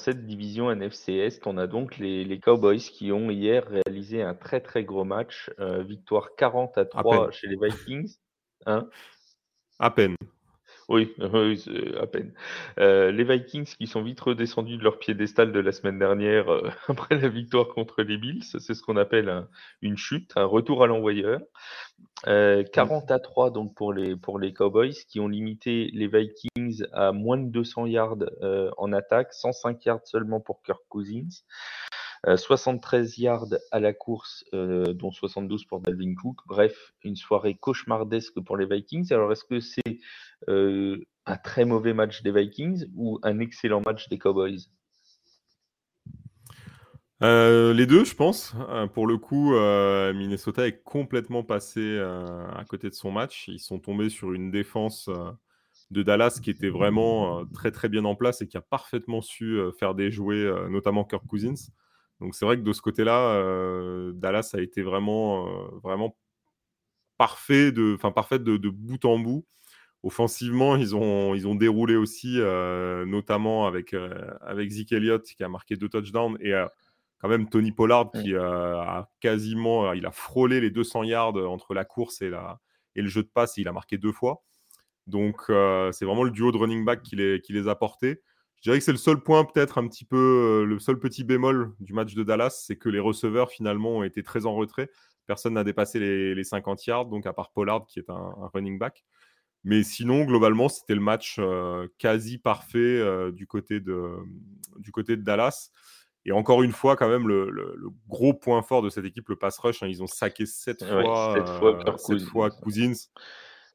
cette division NFC Est, on a donc les, Cowboys qui ont hier réalisé un très très gros match. Euh, victoire 40 à 3 chez les Vikings. Hein à peine. Oui, à peine. Euh, les Vikings qui sont vite redescendus de leur piédestal de la semaine dernière euh, après la victoire contre les Bills, c'est ce qu'on appelle une chute, un retour à l'envoyeur. 40 euh, à 3 donc pour les, pour les Cowboys qui ont limité les Vikings à moins de 200 yards en attaque, 105 yards seulement pour Kirk Cousins. 73 yards à la course, dont 72 pour Dalvin Cook. Bref, une soirée cauchemardesque pour les Vikings. Alors, est-ce que c'est euh, un très mauvais match des Vikings ou un excellent match des Cowboys? Euh, les deux, je pense. Euh, pour le coup, Minnesota est complètement passé à côté de son match. Ils sont tombés sur une défense de Dallas qui était vraiment très très bien en place et qui a parfaitement su faire des jouets, notamment Kirk Cousins. Donc c'est vrai que de ce côté-là, Dallas a été vraiment, vraiment parfait de, enfin parfaite de, bout en bout. Offensivement, ils ont, ils ont déroulé aussi, euh, notamment avec, euh, avec Zeke Elliott qui a marqué deux touchdowns et euh, quand même Tony Pollard qui a quasiment, il a frôlé les 200 yards entre la course et, la, et le jeu de passe et il a marqué deux fois. Donc c'est vraiment le duo de running back qui les, qui les a portés. Je dirais que c'est le seul point, peut-être un petit peu, le seul petit bémol du match de Dallas, c'est que les receveurs finalement ont été très en retrait. Personne n'a dépassé les, les, 50 yards, donc à part Pollard qui est un running back. Mais sinon, globalement, c'était le match euh, quasi parfait euh, du, côté de, du côté de Dallas. Et encore une fois, quand même, le, gros point fort de cette équipe, le pass rush, hein, ils ont saqué 7 fois, euh, fois Cousins.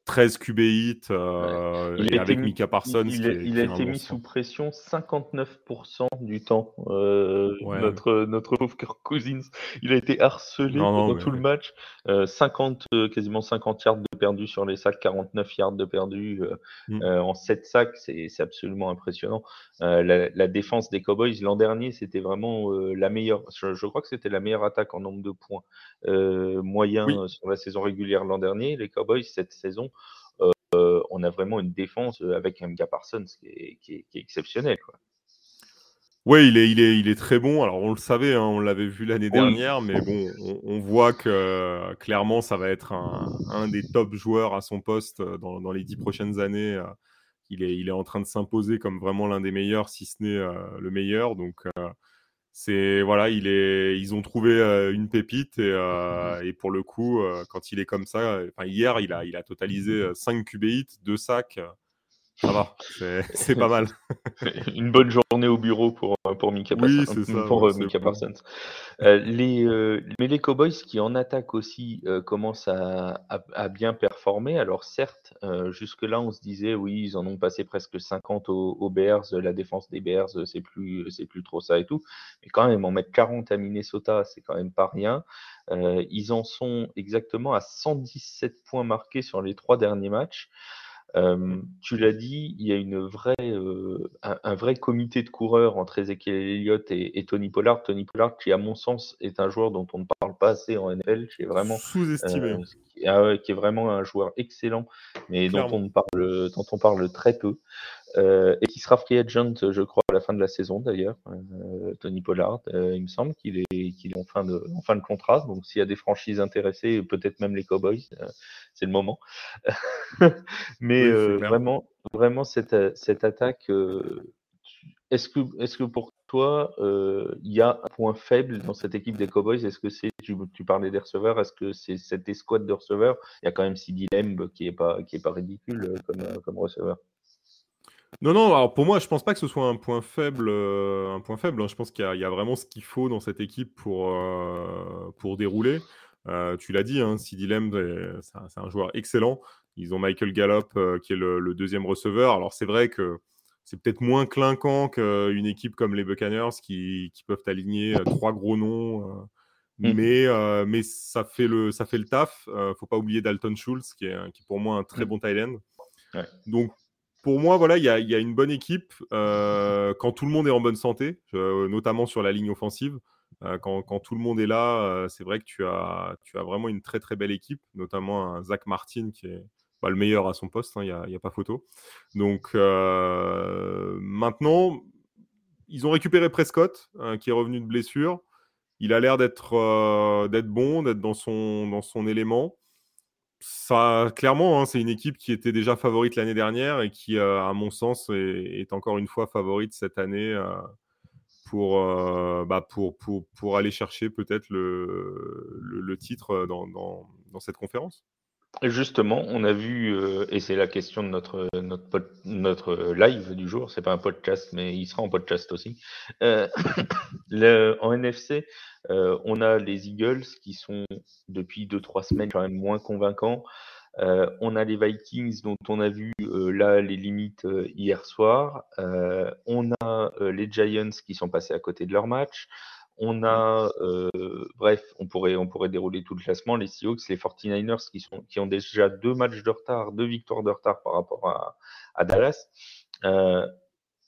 13 QB hits euh, avec Mika Parsons. Il, a été mis sous pression 59% du temps. Euh, notre, notre pauvre Kirk Cousins, il a été harcelé pendant tout le match. 50, euh, quasiment 50 yards de perdu sur les sacs, 49 yards de perdu mm. en 7 sacs. C'est absolument impressionnant. La, défense des Cowboys l'an dernier, c'était vraiment la meilleure. Je, crois que c'était la meilleure attaque en nombre de points moyens sur la saison régulière l'an dernier. Les Cowboys, cette saison, euh, on a vraiment une défense euh, avec gars Parsons qui est, qui est, exceptionnel. Oui, il est, il, est, il est très bon. Alors, on le savait, hein, on l'avait vu l'année dernière, mais bon, on, voit que clairement, ça va être un, des top joueurs à son poste euh, dans, les dix prochaines années. Il est, il est en train de s'imposer comme vraiment l'un des meilleurs, si ce n'est le meilleur. Donc, c'est voilà, il est, ils ont trouvé euh, une pépite et, euh, et, pour le coup, euh, quand il est comme ça, hier, il a, il a totalisé 5 QB hits, 2 sacs. Ça va, c'est pas mal. Une bonne journée au bureau pour, pour Mika oui, Parsons. Euh, les, euh, mais les Cowboys qui en attaque aussi euh, commencent à, à, bien performer. Alors certes, jusque-là, on se disait, oui, ils en ont passé presque 50 aux, Bears. La défense des Bears, c'est plus, c'est plus trop ça et tout. Mais quand même, en mettre 40 à Minnesota, c'est quand même pas rien. ils en sont exactement à 117 points marqués sur les trois derniers matchs tu l'as dit, il y a une vraie, un, vrai comité de coureurs entre Ezekiel Elliott et, Tony Pollard. Tony Pollard, qui à mon sens est un joueur dont on ne parle pas assez en NFL, qui est vraiment sous-estimé, qui est vraiment un joueur excellent, mais dont on parle, dont on parle très peu. Euh, et qui sera free agent, je crois, à la fin de la saison d'ailleurs. Euh, Tony Pollard, euh, il me semble qu'il est, qu'il est en, fin de, en fin de contrat. Donc s'il y a des franchises intéressées, peut-être même les Cowboys, c'est le moment. Mais vraiment, vraiment cette, cette attaque, est-ce que, est que pour toi, il y a un point faible dans cette équipe des Cowboys? Est-ce que c'est, tu, parlais des receveurs, est-ce que c'est cette escouade de receveurs? Il y a quand même Sidi Lemb qui n'est pas, pas ridicule comme, comme receveur. Non, non, alors pour moi, je pense pas que ce soit un point faible. Euh, un point faible hein. Je pense qu'il y, a vraiment ce qu'il faut dans cette équipe pour, euh, pour dérouler. Euh, tu l'as dit, hein, Sidi Lemb, c'est un, joueur excellent. Ils ont Michael Gallup, qui est le, deuxième receveur. Alors c'est vrai que c'est peut-être moins clinquant qu'une équipe comme les Buccaneers qui, peuvent aligner trois gros noms. Mmh. Mais, mais ça, fait le, ça fait le taf. faut pas oublier Dalton Schultz, qui est, qui pour moi un très mmh. bon tight end. Donc pour moi, voilà, il y, a, une bonne équipe euh, quand tout le monde est en bonne santé, euh, notamment sur la ligne offensive. Euh, quand, tout le monde est là, c'est vrai que tu as, tu as vraiment une très très belle équipe, notamment un Zach Martin qui est pas le meilleur à son poste, il hein, n'y a, pas photo. Donc maintenant, ils ont récupéré Prescott, qui est revenu de blessure. Il a l'air d'être d'être bon, d'être dans son, élément. Ça, clairement, hein, c'est une équipe qui était déjà favorite l'année dernière et qui, à mon sens, est, encore une fois favorite cette année pour, bah pour, aller chercher peut-être le, titre dans cette conférence. Justement, on a vu, euh, et c'est la question de notre, notre, notre live du jour, c'est pas un podcast, mais il sera en podcast aussi. Euh, en NFC, euh, on a les Eagles qui sont depuis 2-3 semaines quand même moins convaincants. Euh, on a les Vikings dont on a vu euh, là les limites euh, hier soir. on a les Giants qui sont passés à côté de leur match. On a, euh, bref, on pourrait, on pourrait dérouler tout le classement. Les Seahawks, les 49ers qui, sont, qui ont déjà deux matchs de retard, deux victoires de retard par rapport à, Dallas. Euh,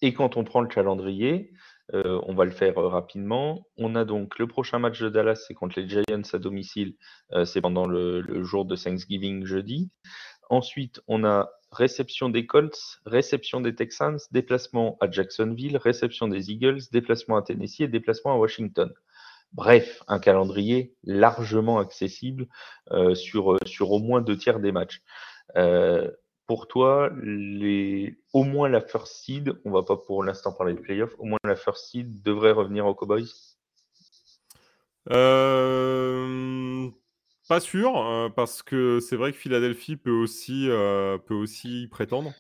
et quand on prend le calendrier, euh, on va le faire rapidement. On a donc le prochain match de Dallas, c'est contre les Giants à domicile. c'est pendant le, jour de Thanksgiving jeudi. Ensuite, on a réception des Colts, réception des Texans, déplacement à Jacksonville, réception des Eagles, déplacement à Tennessee et déplacement à Washington. Bref, un calendrier largement accessible euh, sur, euh, sur au moins deux tiers des matchs. Euh, pour toi, au moins la first seed, on va pas pour l'instant parler de playoffs, au moins la first seed devrait revenir aux Cowboys? Pas sûr, euh, parce que c'est vrai que Philadelphie peut aussi, euh, peut aussi prétendre.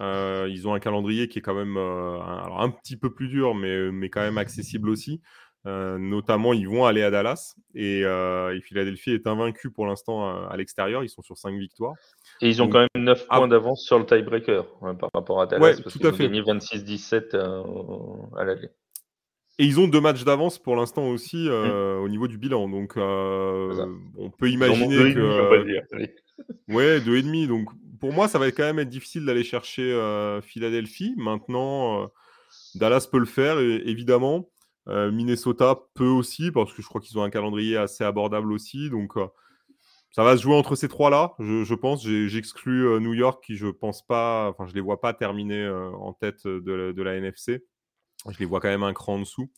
Euh, ils ont un calendrier qui est quand même un, alors un petit peu plus dur, mais, mais quand même accessible aussi. notamment, ils vont aller à Dallas et, et Philadelphie est invaincu pour l'instant à, l'extérieur. Ils sont sur 5 victoires. Et ils ont quand même 9 ah points d'avance sur le tiebreaker hein, par rapport à Dallas. parce qu'ils ont gagné 26-17 à l'aller. Et ils ont deux matchs d'avance pour l'instant aussi euh, au niveau du bilan. Donc, euh, on peut imaginer que. Euh, ouais, deux et demi. Donc, pour moi, ça va quand même être difficile d'aller chercher Philadelphie. Maintenant, Dallas peut le faire, évidemment. Minnesota peut aussi, parce que je crois qu'ils ont un calendrier assez abordable aussi. Donc, ça va se jouer entre ces trois-là, je, pense. J'exclus New York, qui je pense pas, enfin, je les vois pas terminer en tête de, de la NFC. Je les vois quand même un cran en dessous.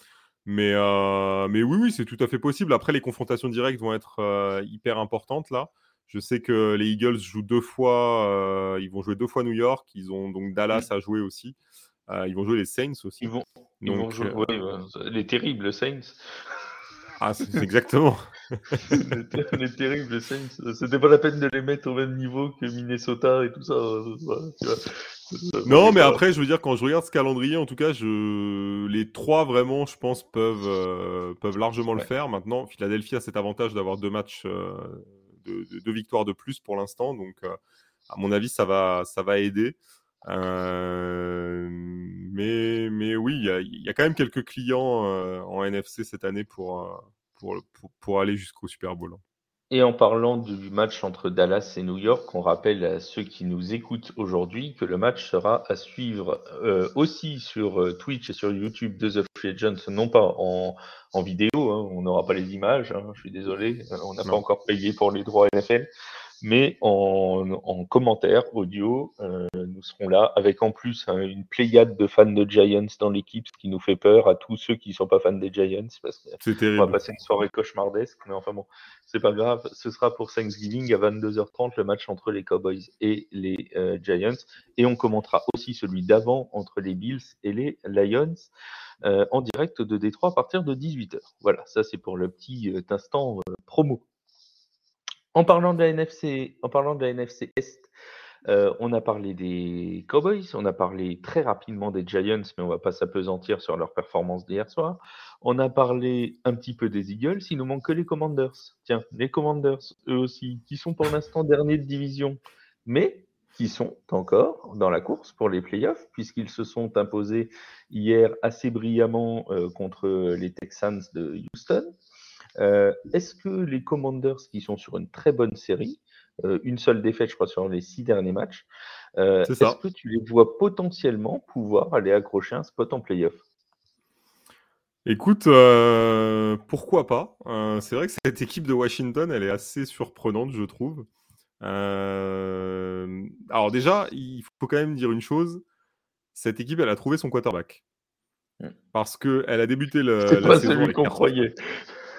Mais, euh, mais oui, oui, c'est tout à fait possible. Après, les confrontations directes vont être euh, hyper importantes là. Je sais que les Eagles jouent deux fois, euh, ils vont jouer deux fois New York. Ils ont donc Dallas à jouer aussi. ils vont jouer les Saints aussi. Ils vont, ils vont jouer les terribles Saints. Ah, c'est exactement. les, terribles Saints. C'était pas la peine de les mettre au même niveau que Minnesota et tout ça. Tu vois. Non, mais après, je veux dire, quand je regarde ce calendrier, en tout cas, je... les trois, vraiment, je pense, peuvent, euh, peuvent largement le faire. Maintenant, Philadelphie a cet avantage d'avoir deux matchs, euh, de, deux victoires de plus pour l'instant. Donc, euh, à mon avis, ça va, ça va aider. mais, mais oui, il y, a quand même quelques clients en NFC cette année pour, pour, pour, pour aller jusqu'au Super Bowl. Hein. Et en parlant du match entre Dallas et New York, on rappelle à ceux qui nous écoutent aujourd'hui que le match sera à suivre euh, aussi sur euh, Twitch et sur YouTube de The Free Agents, non pas en, en vidéo, hein, on n'aura pas les images, hein, je suis désolé, on n'a pas encore payé pour les droits NFL, mais en, en commentaire audio, euh, nous serons là avec en plus hein, une pléiade de fans de Giants dans l'équipe, ce qui nous fait peur à tous ceux qui ne sont pas fans des Giants, parce qu'on va passer une soirée cauchemardesque, mais enfin bon, c'est pas grave, ce sera pour Thanksgiving à 22h30 le match entre les Cowboys et les euh, Giants, et on commentera aussi celui d'avant entre les Bills et les Lions. Euh, en direct de Détroit à partir de 18h. Voilà, ça c'est pour le petit euh, instant euh, promo. En parlant de la NFC, en parlant de la NFC Est, euh, on a parlé des Cowboys, on a parlé très rapidement des Giants, mais on va pas s'apesantir sur leur performance d'hier soir. On a parlé un petit peu des Eagles, il nous manque que les Commanders. Tiens, les Commanders, eux aussi, qui sont pour l'instant derniers de division, mais qui sont encore dans la course pour les playoffs, puisqu'ils se sont imposés hier assez brillamment euh, contre les Texans de Houston. Euh, est-ce que les Commanders, qui sont sur une très bonne série, euh, une seule défaite, je crois, sur les six derniers matchs, euh, est-ce que tu les vois potentiellement pouvoir aller accrocher un spot en playoff? Écoute, pourquoi pas C'est vrai que cette équipe de Washington, elle est assez surprenante, je trouve. alors déjà, il faut quand même dire une chose. Cette équipe, elle a trouvé son quarterback. mmh. parce qu'elle a débuté le, la pas celui qu'on croyait.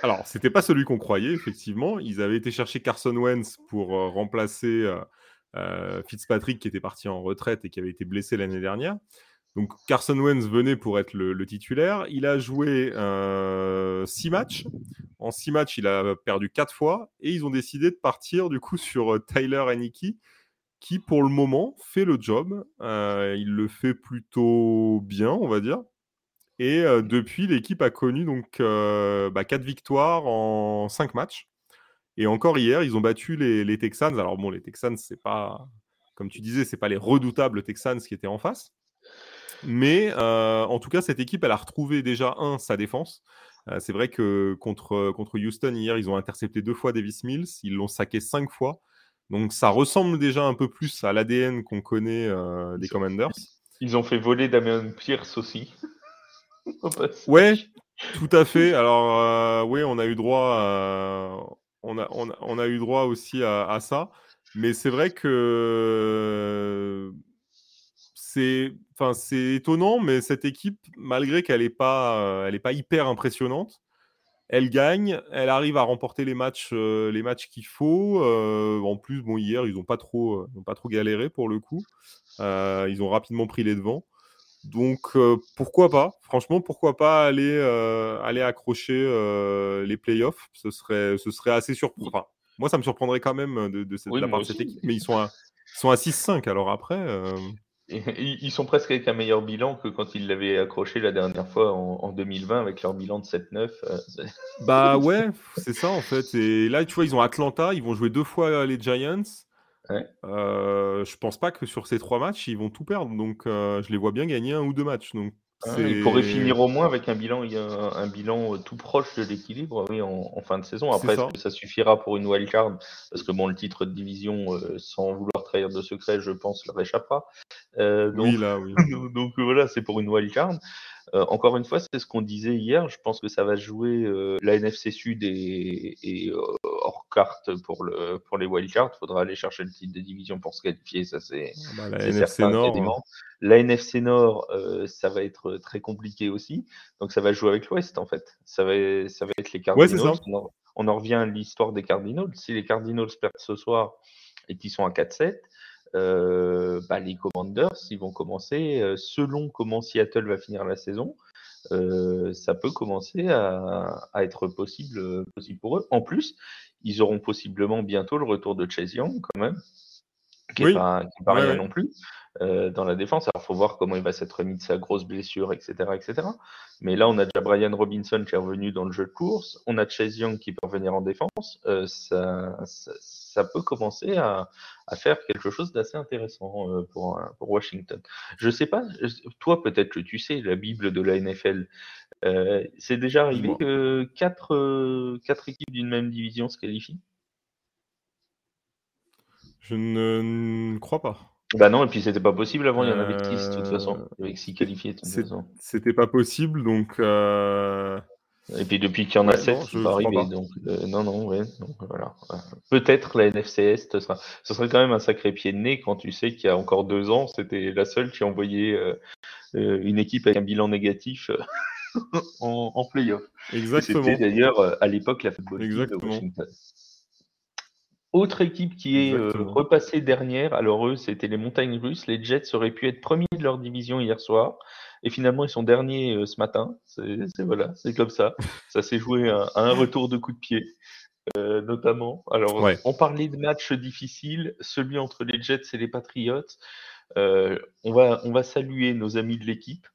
Alors, c'était pas celui qu'on croyait, effectivement. Ils avaient été chercher Carson Wentz pour remplacer Fitzpatrick, qui était parti en retraite et qui avait été blessé l'année dernière. Donc Carson Wentz venait pour être le, titulaire. Il a joué euh, six matchs. En six matchs, il a perdu quatre fois. Et ils ont décidé de partir du coup sur euh, Tyler Aniki, qui pour le moment fait le job. Euh, il le fait plutôt bien, on va dire. Et depuis, l'équipe a connu donc bah, quatre victoires en cinq matchs. Et encore hier, ils ont battu les, les Texans. Alors bon, les Texans, c'est pas, comme tu disais, c'est pas les redoutables Texans qui étaient en face. Mais euh, en tout cas, cette équipe, elle a retrouvé déjà, un, sa défense. Euh, c'est vrai que contre, contre Houston, hier, ils ont intercepté deux fois Davis Mills. Ils l'ont saqué cinq fois. Donc ça ressemble déjà un peu plus à l'ADN qu'on connaît euh, des Commanders. Ils ont fait voler Damien Pierce aussi. ouais, tout à fait. Alors oui, on a eu droit, à... on, a, on, a, eu droit aussi à, à ça. Mais c'est vrai que c'est enfin, étonnant, mais cette équipe, malgré qu'elle n'est pas, euh, elle pas hyper impressionnante, elle gagne, elle arrive à remporter les matchs, euh, les matchs qu'il faut. Euh, en plus, bon, hier, ils n'ont pas, trop, pas trop galéré pour le coup. ils ont rapidement pris les devants. Donc, pourquoi pas? Franchement, pourquoi pas aller, aller accrocher les playoffs? Ce serait, ce serait assez surprenant. moi, ça me surprendrait quand même de, de, cette, la part de cette équipe, mais ils sont à, sont à 6-5. Alors après. Ils sont presque avec un meilleur bilan que quand ils l'avaient accroché la dernière fois en, 2020 avec leur bilan de 7-9. Euh, bah ouais, c'est ça en fait. Et là, tu vois, ils ont Atlanta, ils vont jouer deux fois les Giants. Ouais. Euh, je pense pas que sur ces trois matchs, ils vont tout perdre. Donc, euh, je les vois bien gagner un ou deux matchs. Donc, ah, il pourrait finir au moins avec un bilan, un, bilan euh, tout proche de l'équilibre oui, en, fin de saison. Après, ça. ça. suffira pour une wildcard Parce que bon, le titre de division, euh, sans vouloir trahir de secret, je pense, leur échappera. Donc, oui, là, oui. donc voilà, c'est pour une wildcard. Euh, encore une fois, c'est ce qu'on disait hier. Je pense que ça va jouer euh, la NFC Sud et, et euh, hors carte pour, le, pour les wildcards. Il faudra aller chercher le titre de division pour se qualifier. Ça, c'est ah bah, la NFC Nord. La NFC Nord, ça va être très compliqué aussi. Donc, ça va jouer avec l'Ouest, en fait. Ça va, ça va être les Cardinals. on, en, revient à l'histoire des Cardinals. Si les Cardinals perdent ce soir et qu'ils sont à 4-7, euh, bah, les Commanders, ils vont commencer, euh, selon comment Seattle va finir la saison, euh, ça peut commencer à, être possible, possible pour eux. En plus, ils auront possiblement bientôt le retour de Chase Young, quand même, qui n'est pas, rien non plus. Euh, dans la défense. Alors, il faut voir comment il va s'être remis de sa grosse blessure, etc., etc. Mais là, on a déjà Brian Robinson qui est revenu dans le jeu de course. On a Chase Young qui peut revenir en défense. Euh, ça, ça, peut commencer à, à, faire quelque chose d'assez intéressant euh, pour, pour, Washington. Je sais pas, toi peut-être que tu sais, la Bible de la NFL, c'est déjà arrivé que quatre, quatre équipes d'une même division se qualifient? Je ne crois pas. Bah non, et puis c'était pas possible avant, il y en avait 6 de toute façon, avec 6 qualifiés de toute façon. C'était pas possible, donc. Euh... Et puis depuis qu'il y en a 7, c'est pas arrivé. Donc, euh, non, non, ouais. Donc, voilà. Peut-être la NFCS, ce, sera, ce serait quand même un sacré pied de nez quand tu sais qu'il y a encore deux ans, c'était la seule qui envoyait euh, euh une équipe avec un bilan négatif euh, en, en playoff. Exactement. C'était d'ailleurs à l'époque la football de Washington. Autre équipe qui est euh, repassée dernière, alors eux, c'était les montagnes russes. Les Jets auraient pu être premiers de leur division hier soir. Et finalement, ils sont derniers euh, ce matin. C'est voilà, c'est comme ça. Ça s'est joué à, un retour de coup de pied, euh, notamment. Alors, on parlait de matchs difficiles, celui entre les Jets et les Patriots. on, va, on va saluer nos amis de l'équipe.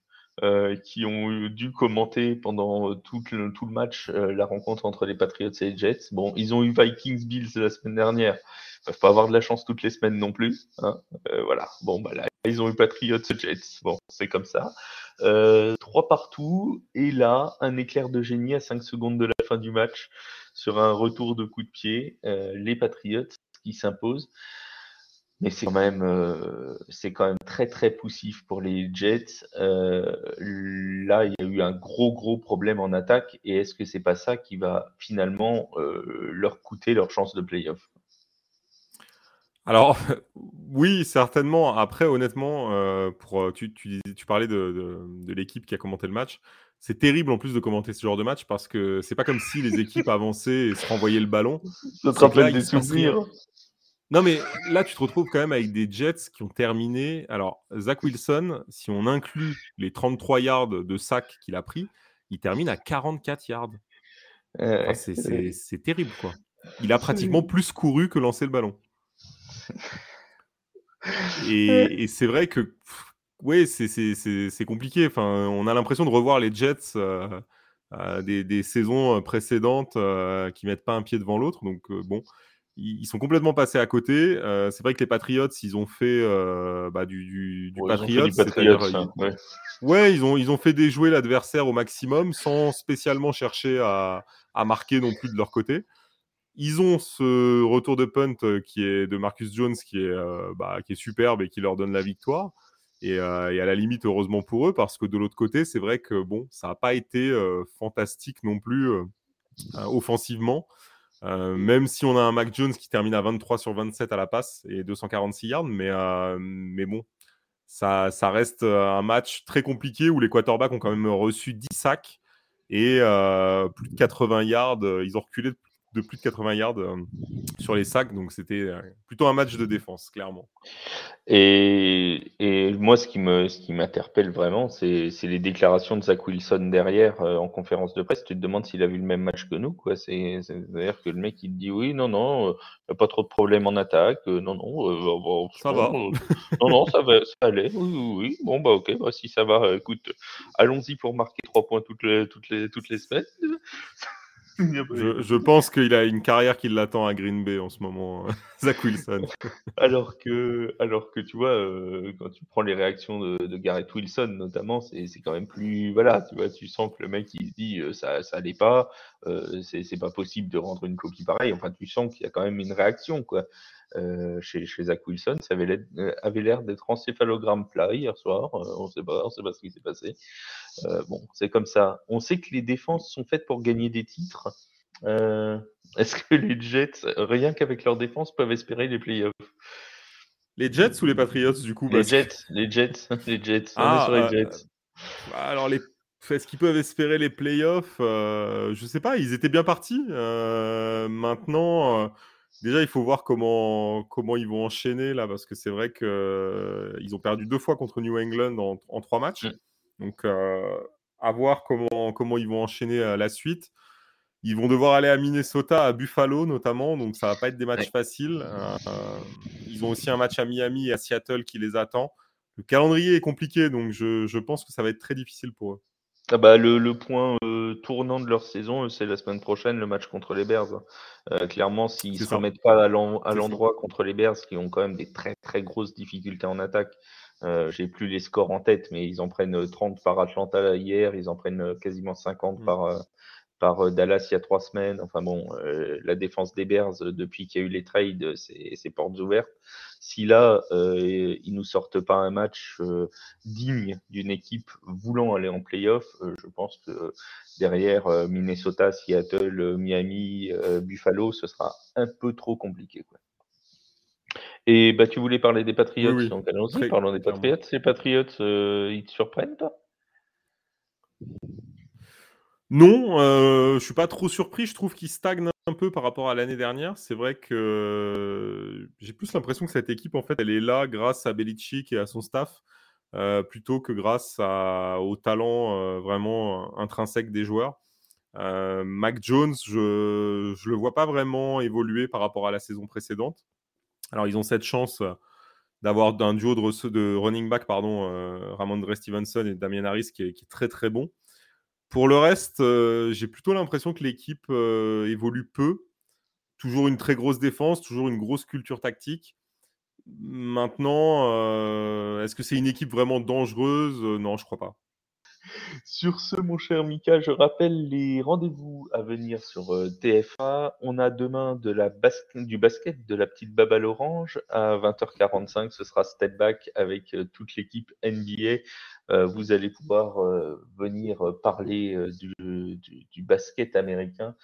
Euh, qui ont dû commenter pendant tout le, tout le match euh, la rencontre entre les Patriots et les Jets. Bon, ils ont eu Vikings Bills la semaine dernière. Ils peuvent pas avoir de la chance toutes les semaines non plus. Hein. Euh, voilà. Bon, bah là, ils ont eu Patriots et Jets. Bon, c'est comme ça. trois partout. Et là, un éclair de génie à 5 secondes de la fin du match sur un retour de coup de pied. les Patriots qui s'imposent mais c'est quand même euh, c'est quand même très très poussif pour les Jets. Euh, là, il y a eu un gros gros problème en attaque et est-ce que c'est pas ça qui va finalement euh, leur coûter leur chance de playoff? Alors, oui, certainement. Après, honnêtement, euh, pour, tu, tu, tu parlais de, de, l'équipe qui a commenté le match. C'est terrible en plus de commenter ce genre de match parce que c'est pas comme si les équipes avançaient et se renvoyaient le ballon. Ça te rappelle des souvenirs. Non, mais là, tu te retrouves quand même avec des Jets qui ont terminé. Alors, Zach Wilson, si on inclut les 33 yards de sac qu'il a pris, il termine à 44 yards. c'est terrible, quoi. Il a pratiquement plus couru que lancé le ballon. Et, c'est vrai que, oui, c'est compliqué. Enfin, on a l'impression de revoir les Jets euh, des, des, saisons précédentes euh, qui mettent pas un pied devant l'autre. Donc, euh, bon, ils, sont complètement passés à côté. Euh, c'est vrai que les Patriots, ils ont fait euh, bah, du, du, du Patriots. ouais. ils ont, ils ont fait déjouer l'adversaire au maximum sans spécialement chercher à, à, marquer non plus de leur côté. Ils ont ce retour de punt euh, qui est de Marcus Jones qui est, bah, qui est superbe et qui leur donne la victoire. Et, et, à la limite, heureusement pour eux, parce que de l'autre côté, c'est vrai que bon, ça n'a pas été fantastique non plus offensivement. Euh, même si on a un Mac Jones qui termine à 23 sur 27 à la passe et 246 yards, mais, euh, mais bon, ça, ça, reste euh, un match très compliqué où les quarterbacks ont quand même reçu 10 sacs et plus de 80 yards. Ils ont reculé de plus de 80 yards euh, sur les sacs. Donc c'était euh, plutôt un match de défense, clairement. Et, et moi, ce qui me, ce qui m'interpelle vraiment, c'est, les déclarations de Zach Wilson derrière euh, en conférence de presse. Tu te demandes s'il a vu le même match que nous, quoi. C'est, à dire que le mec il te dit oui, non, non, il n'y a pas trop de problèmes en attaque, non, non, ça va. non, non, ça va, ça allait. Oui, oui, oui. Bon bah ok, bah, si ça va, écoute, allons-y pour marquer trois points toutes les, toutes les, toutes les semaines. Je, pense qu'il a une carrière qui l'attend à Green Bay en ce moment, Zach Wilson. alors, que, alors que tu vois, euh, quand tu prends les réactions de, Garrett Wilson notamment, c'est quand même plus. Voilà, tu vois, tu sens que le mec il se dit euh, ça, ça allait pas, euh, c'est pas possible de rendre une copie pareille. Enfin, tu sens qu'il y a quand même une réaction, quoi. Euh, chez, chez, Zach Wilson. Ça avait l'air d'être encéphalogramme plat hier soir. on ne sait pas, on sait pas ce qui s'est passé. Euh, bon, c'est comme ça. On sait que les défenses sont faites pour gagner des titres. Euh, est-ce que les Jets, rien qu'avec leur défense, peuvent espérer les playoffs? Les Jets ou les Patriots, du coup Les Jets, les Jets, les Jets. Ah, on est sur les Jets. Bah, alors, les... est-ce qu'ils peuvent espérer les playoffs? Je ne sais pas, ils étaient bien partis. maintenant, déjà, il faut voir comment, comment ils vont enchaîner là, parce que c'est vrai qu'ils ont perdu deux fois contre New England en, en trois matchs. Mm. Donc, euh, à voir comment, comment ils vont enchaîner euh, la suite. Ils vont devoir aller à Minnesota, à Buffalo notamment, donc ça va pas être des matchs faciles. Euh, ils ont aussi un match à Miami et à Seattle qui les attend. Le calendrier est compliqué, donc je, je pense que ça va être très difficile pour eux. Ah bah, le, le, point tournant de leur saison, c'est la semaine prochaine, le match contre les Bears. clairement, s'ils ne se remettent pas à l'endroit contre les Bears, qui ont quand même des très très grosses difficultés en attaque, euh, J'ai plus les scores en tête, mais ils en prennent 30 par Atlanta hier, ils en prennent quasiment 50 mm. par, euh, par euh, Dallas il y a trois semaines. Enfin bon, euh, la défense des Bears, depuis qu'il y a eu les trades, c'est portes ouvertes. Si là, euh, ils nous sortent pas un match digne d'une équipe voulant aller en playoff, je pense que derrière Minnesota, Seattle, Miami, Buffalo, ce sera un peu trop compliqué. Quoi. Et bah, tu voulais parler des Patriots, donc allons-y, parlons des Patriots. Les Patriots, euh, ils te surprennent, toi? Non, euh, je suis pas trop surpris. Je trouve qu'ils stagnent un peu par rapport à l'année dernière. C'est vrai que j'ai plus l'impression que cette équipe, en fait, elle est là grâce à Belichick et à son staff, euh, plutôt que grâce au talent euh, vraiment intrinsèque des joueurs. Mac Jones, je ne le vois pas vraiment évoluer par rapport à la saison précédente. Alors, ils ont cette chance euh, d'avoir un duo de, running back, pardon, euh, Ramondre Stevenson et Damien Harris, qui est, très très bon. Pour le reste, euh, j'ai plutôt l'impression que l'équipe évolue peu. Toujours une très grosse défense, toujours une grosse culture tactique. Maintenant, est-ce que c'est une équipe vraiment dangereuse? Non, je crois pas. Sur ce, mon cher Mika, je rappelle les rendez-vous à venir sur euh, TFA. On a demain du basket de la petite Baba Orange à 20h45. Ce sera Step Back avec euh, toute l'équipe NBA vous allez pouvoir venir parler du, du, basket américain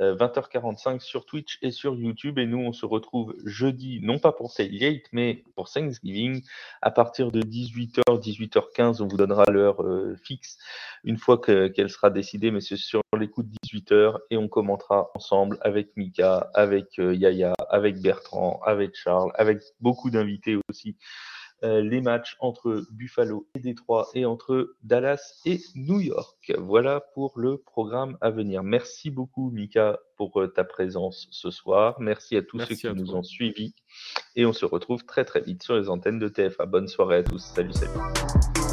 20h45 sur Twitch et sur YouTube. Et nous, on se retrouve jeudi, non pas pour Tailgate, mais pour Thanksgiving, à partir de 18h, 18h15. On vous donnera l'heure fixe une fois qu'elle sera décidée, mais c'est sur les coups de 18h. Et on commentera ensemble avec Mika, avec Yaya, avec Bertrand, avec Charles, avec beaucoup d'invités aussi. Euh, les matchs entre Buffalo et Détroit et entre Dallas et New York. Voilà pour le programme à venir. Merci beaucoup, Mika, pour euh, ta présence ce soir. Merci à tous ceux qui nous ont suivis. Et on se retrouve très très vite sur les antennes de TFA. Bonne soirée à tous. Salut, salut.